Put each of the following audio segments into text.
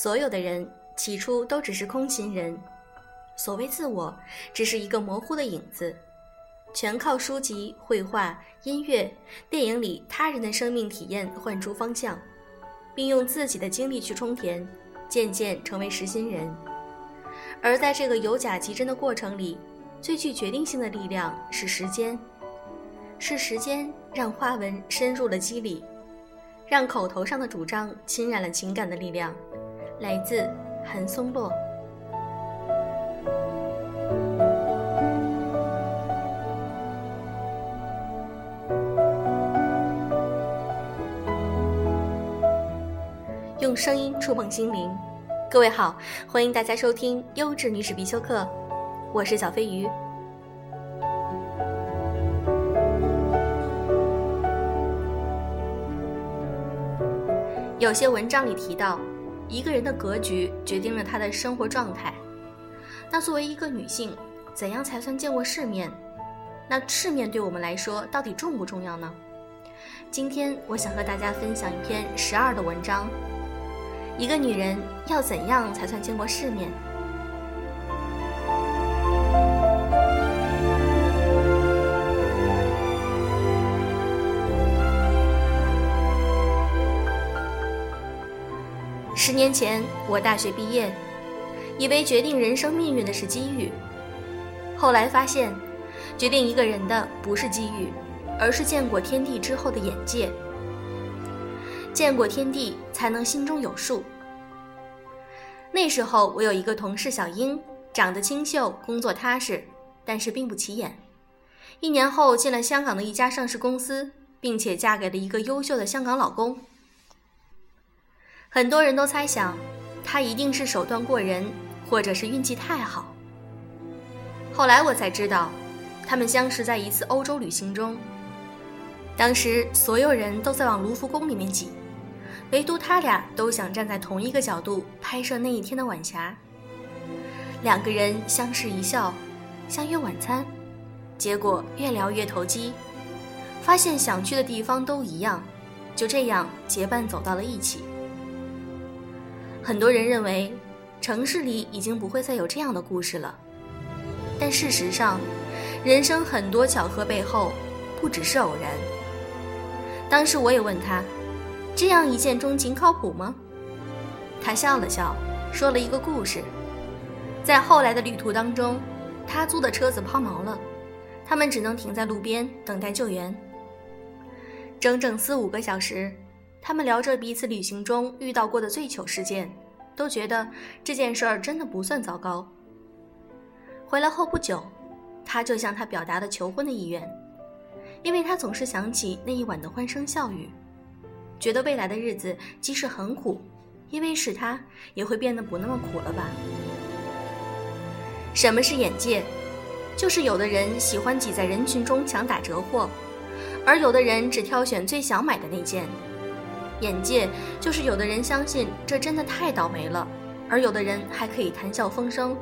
所有的人起初都只是空心人，所谓自我，只是一个模糊的影子，全靠书籍、绘画、音乐、电影里他人的生命体验换出方向，并用自己的经历去充填，渐渐成为实心人。而在这个由假及真的过程里，最具决定性的力量是时间，是时间让花纹深入了肌理。让口头上的主张侵染了情感的力量，来自韩松洛。用声音触碰心灵，各位好，欢迎大家收听优质女史必修课，我是小飞鱼。有些文章里提到，一个人的格局决定了他的生活状态。那作为一个女性，怎样才算见过世面？那世面对我们来说到底重不重要呢？今天我想和大家分享一篇十二的文章。一个女人要怎样才算见过世面？年前，我大学毕业，以为决定人生命运的是机遇。后来发现，决定一个人的不是机遇，而是见过天地之后的眼界。见过天地，才能心中有数。那时候，我有一个同事小英，长得清秀，工作踏实，但是并不起眼。一年后，进了香港的一家上市公司，并且嫁给了一个优秀的香港老公。很多人都猜想，他一定是手段过人，或者是运气太好。后来我才知道，他们相识在一次欧洲旅行中。当时所有人都在往卢浮宫里面挤，唯独他俩都想站在同一个角度拍摄那一天的晚霞。两个人相视一笑，相约晚餐，结果越聊越投机，发现想去的地方都一样，就这样结伴走到了一起。很多人认为，城市里已经不会再有这样的故事了。但事实上，人生很多巧合背后，不只是偶然。当时我也问他，这样一见钟情靠谱吗？他笑了笑，说了一个故事。在后来的旅途当中，他租的车子抛锚了，他们只能停在路边等待救援。整整四五个小时。他们聊着彼此旅行中遇到过的最糗事件，都觉得这件事儿真的不算糟糕。回来后不久，他就向他表达了求婚的意愿，因为他总是想起那一晚的欢声笑语，觉得未来的日子即使很苦，因为是他，也会变得不那么苦了吧。什么是眼界？就是有的人喜欢挤在人群中抢打折货，而有的人只挑选最想买的那件。眼界就是有的人相信这真的太倒霉了，而有的人还可以谈笑风生。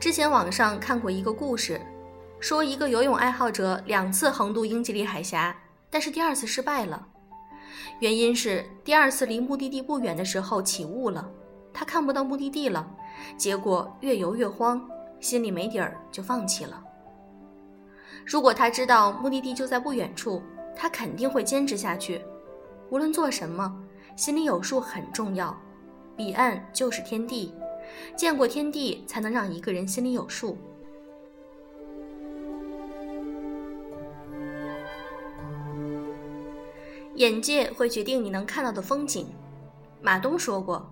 之前网上看过一个故事，说一个游泳爱好者两次横渡英吉利海峡，但是第二次失败了，原因是第二次离目的地不远的时候起雾了，他看不到目的地了，结果越游越慌，心里没底儿就放弃了。如果他知道目的地就在不远处，他肯定会坚持下去。无论做什么，心里有数很重要。彼岸就是天地，见过天地，才能让一个人心里有数。眼界会决定你能看到的风景。马东说过：“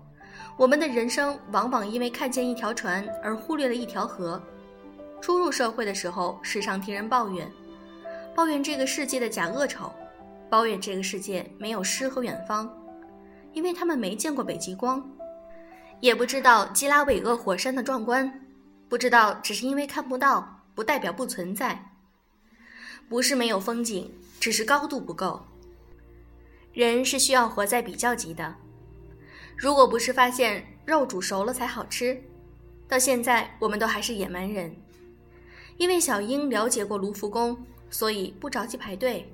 我们的人生往往因为看见一条船而忽略了一条河。”初入社会的时候，时常听人抱怨，抱怨这个世界的假恶丑。抱怨这个世界没有诗和远方，因为他们没见过北极光，也不知道基拉韦厄火山的壮观，不知道只是因为看不到，不代表不存在。不是没有风景，只是高度不够。人是需要活在比较级的。如果不是发现肉煮熟了才好吃，到现在我们都还是野蛮人。因为小英了解过卢浮宫，所以不着急排队。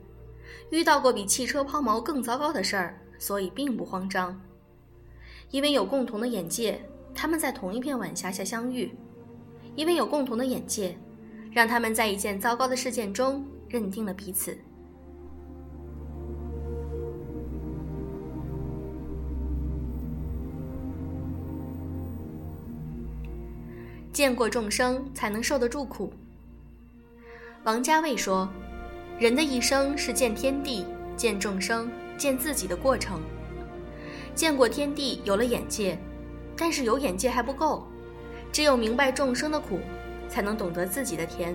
遇到过比汽车抛锚更糟糕的事儿，所以并不慌张。因为有共同的眼界，他们在同一片晚霞下相遇；因为有共同的眼界，让他们在一件糟糕的事件中认定了彼此。见过众生，才能受得住苦。王家卫说：“人的一生是见天地、见众生、见自己的过程。见过天地，有了眼界，但是有眼界还不够，只有明白众生的苦，才能懂得自己的甜。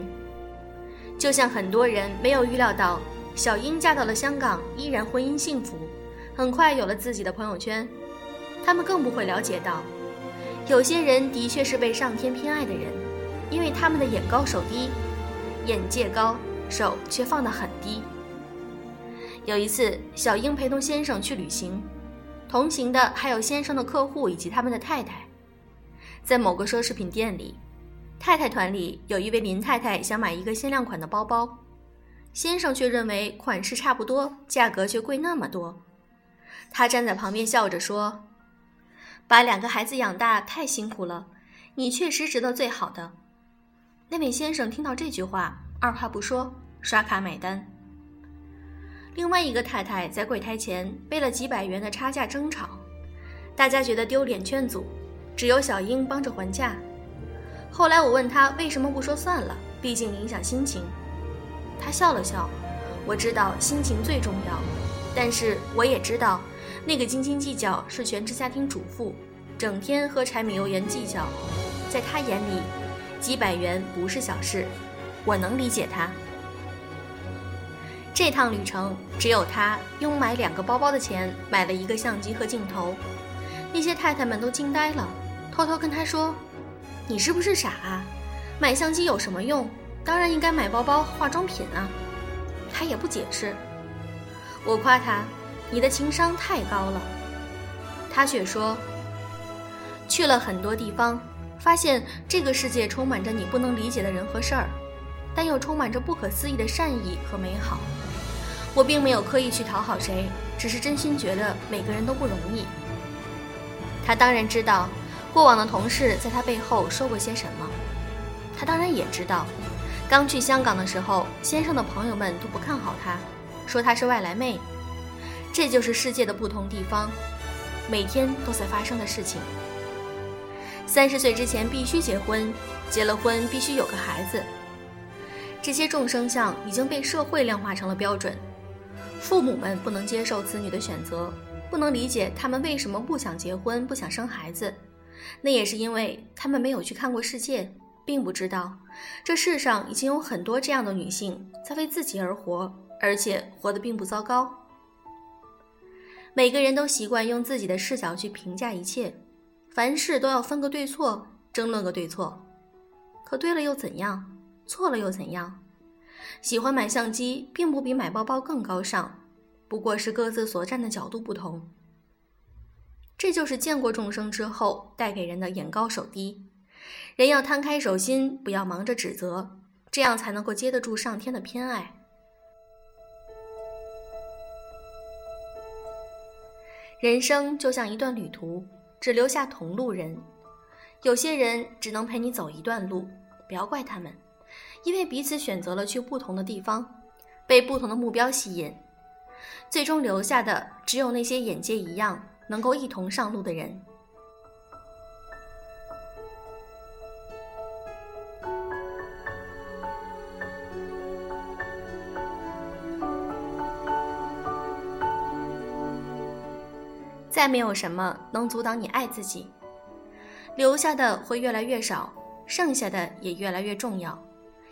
就像很多人没有预料到，小英嫁到了香港，依然婚姻幸福，很快有了自己的朋友圈，他们更不会了解到。”有些人的确是被上天偏爱的人，因为他们的眼高手低，眼界高，手却放得很低。有一次，小英陪同先生去旅行，同行的还有先生的客户以及他们的太太。在某个奢侈品店里，太太团里有一位林太太想买一个限量款的包包，先生却认为款式差不多，价格却贵那么多。他站在旁边笑着说。把两个孩子养大太辛苦了，你确实值得最好的。那位先生听到这句话，二话不说刷卡买单。另外一个太太在柜台前为了几百元的差价争吵，大家觉得丢脸劝阻，只有小英帮着还价。后来我问她为什么不说算了，毕竟影响心情。她笑了笑，我知道心情最重要，但是我也知道。那个斤斤计较是全职家庭主妇，整天和柴米油盐计较，在她眼里，几百元不是小事。我能理解她。这趟旅程，只有她用买两个包包的钱买了一个相机和镜头。那些太太们都惊呆了，偷偷跟她说：“你是不是傻啊？买相机有什么用？当然应该买包包、化妆品啊！”她也不解释。我夸她。你的情商太高了，他却说：“去了很多地方，发现这个世界充满着你不能理解的人和事儿，但又充满着不可思议的善意和美好。我并没有刻意去讨好谁，只是真心觉得每个人都不容易。”他当然知道过往的同事在他背后说过些什么，他当然也知道，刚去香港的时候，先生的朋友们都不看好他，说他是外来妹。这就是世界的不同地方，每天都在发生的事情。三十岁之前必须结婚，结了婚必须有个孩子。这些众生相已经被社会量化成了标准，父母们不能接受子女的选择，不能理解他们为什么不想结婚、不想生孩子。那也是因为他们没有去看过世界，并不知道这世上已经有很多这样的女性在为自己而活，而且活得并不糟糕。每个人都习惯用自己的视角去评价一切，凡事都要分个对错，争论个对错。可对了又怎样？错了又怎样？喜欢买相机，并不比买包包更高尚，不过是各自所站的角度不同。这就是见过众生之后带给人的眼高手低。人要摊开手心，不要忙着指责，这样才能够接得住上天的偏爱。人生就像一段旅途，只留下同路人。有些人只能陪你走一段路，不要怪他们，因为彼此选择了去不同的地方，被不同的目标吸引，最终留下的只有那些眼界一样、能够一同上路的人。再没有什么能阻挡你爱自己，留下的会越来越少，剩下的也越来越重要。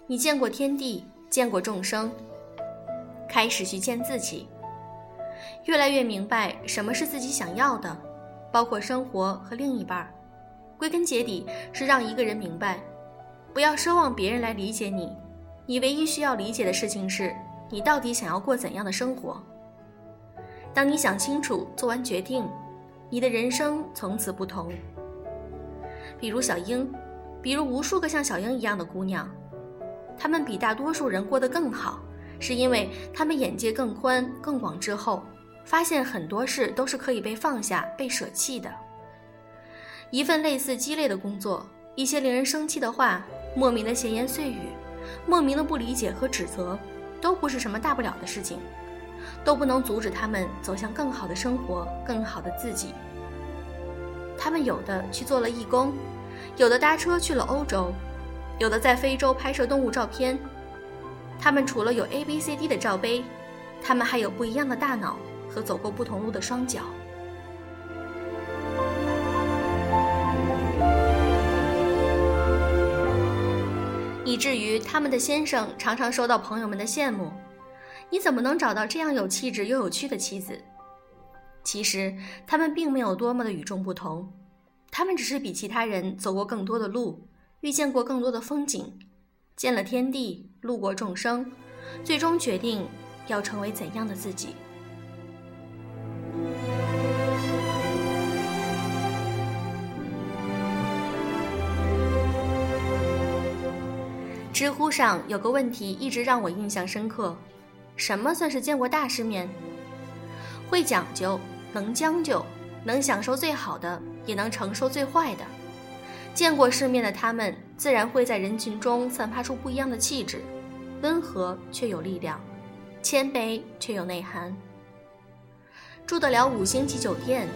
你见过天地，见过众生，开始去见自己，越来越明白什么是自己想要的，包括生活和另一半。归根结底是让一个人明白，不要奢望别人来理解你，你唯一需要理解的事情是你到底想要过怎样的生活。当你想清楚、做完决定，你的人生从此不同。比如小英，比如无数个像小英一样的姑娘，他们比大多数人过得更好，是因为他们眼界更宽、更广之后，发现很多事都是可以被放下、被舍弃的，一份类似鸡肋的工作，一些令人生气的话，莫名的闲言碎语，莫名的不理解和指责，都不是什么大不了的事情，都不能阻止他们走向更好的生活，更好的自己。他们有的去做了义工，有的搭车去了欧洲，有的在非洲拍摄动物照片。他们除了有 A、B、C、D 的罩杯，他们还有不一样的大脑和走过不同路的双脚。以至于他们的先生常常受到朋友们的羡慕：“你怎么能找到这样有气质又有趣的妻子？”其实他们并没有多么的与众不同，他们只是比其他人走过更多的路，遇见过更多的风景，见了天地，路过众生，最终决定要成为怎样的自己。知乎上有个问题一直让我印象深刻：什么算是见过大世面？会讲究，能将就，能享受最好的，也能承受最坏的。见过世面的他们，自然会在人群中散发出不一样的气质，温和却有力量，谦卑却有内涵。住得了五星级酒店，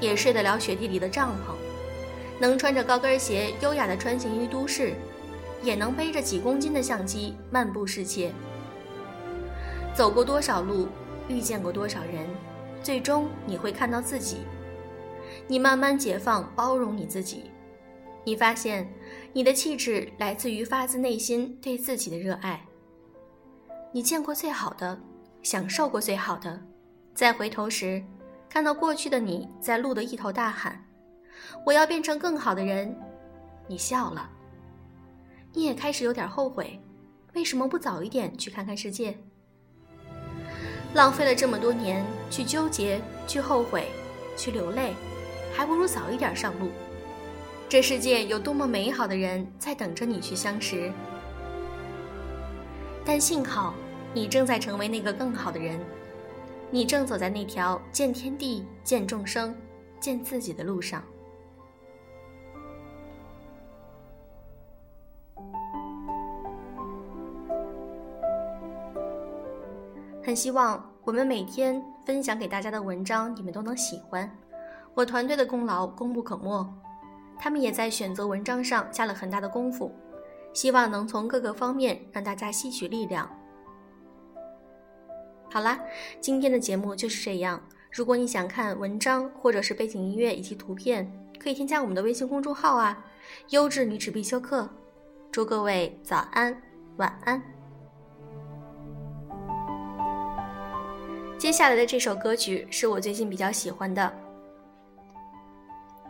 也睡得了雪地里的帐篷，能穿着高跟鞋优雅地穿行于都市。也能背着几公斤的相机漫步世界，走过多少路，遇见过多少人，最终你会看到自己。你慢慢解放、包容你自己，你发现你的气质来自于发自内心对自己的热爱。你见过最好的，享受过最好的，再回头时，看到过去的你在路的一头大喊：“我要变成更好的人。”你笑了。你也开始有点后悔，为什么不早一点去看看世界？浪费了这么多年去纠结、去后悔、去流泪，还不如早一点上路。这世界有多么美好的人在等着你去相识。但幸好，你正在成为那个更好的人，你正走在那条见天地、见众生、见自己的路上。很希望我们每天分享给大家的文章，你们都能喜欢。我团队的功劳功不可没，他们也在选择文章上下了很大的功夫，希望能从各个方面让大家吸取力量。好啦，今天的节目就是这样。如果你想看文章或者是背景音乐以及图片，可以添加我们的微信公众号啊，优质女子必修课。祝各位早安，晚安。接下来的这首歌曲是我最近比较喜欢的。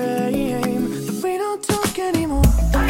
Shame that we don't talk anymore.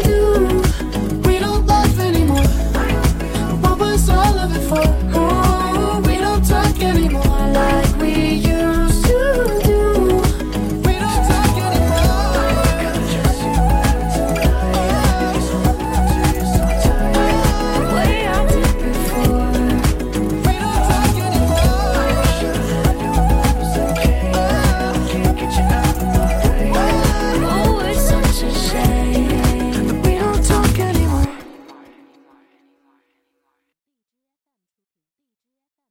for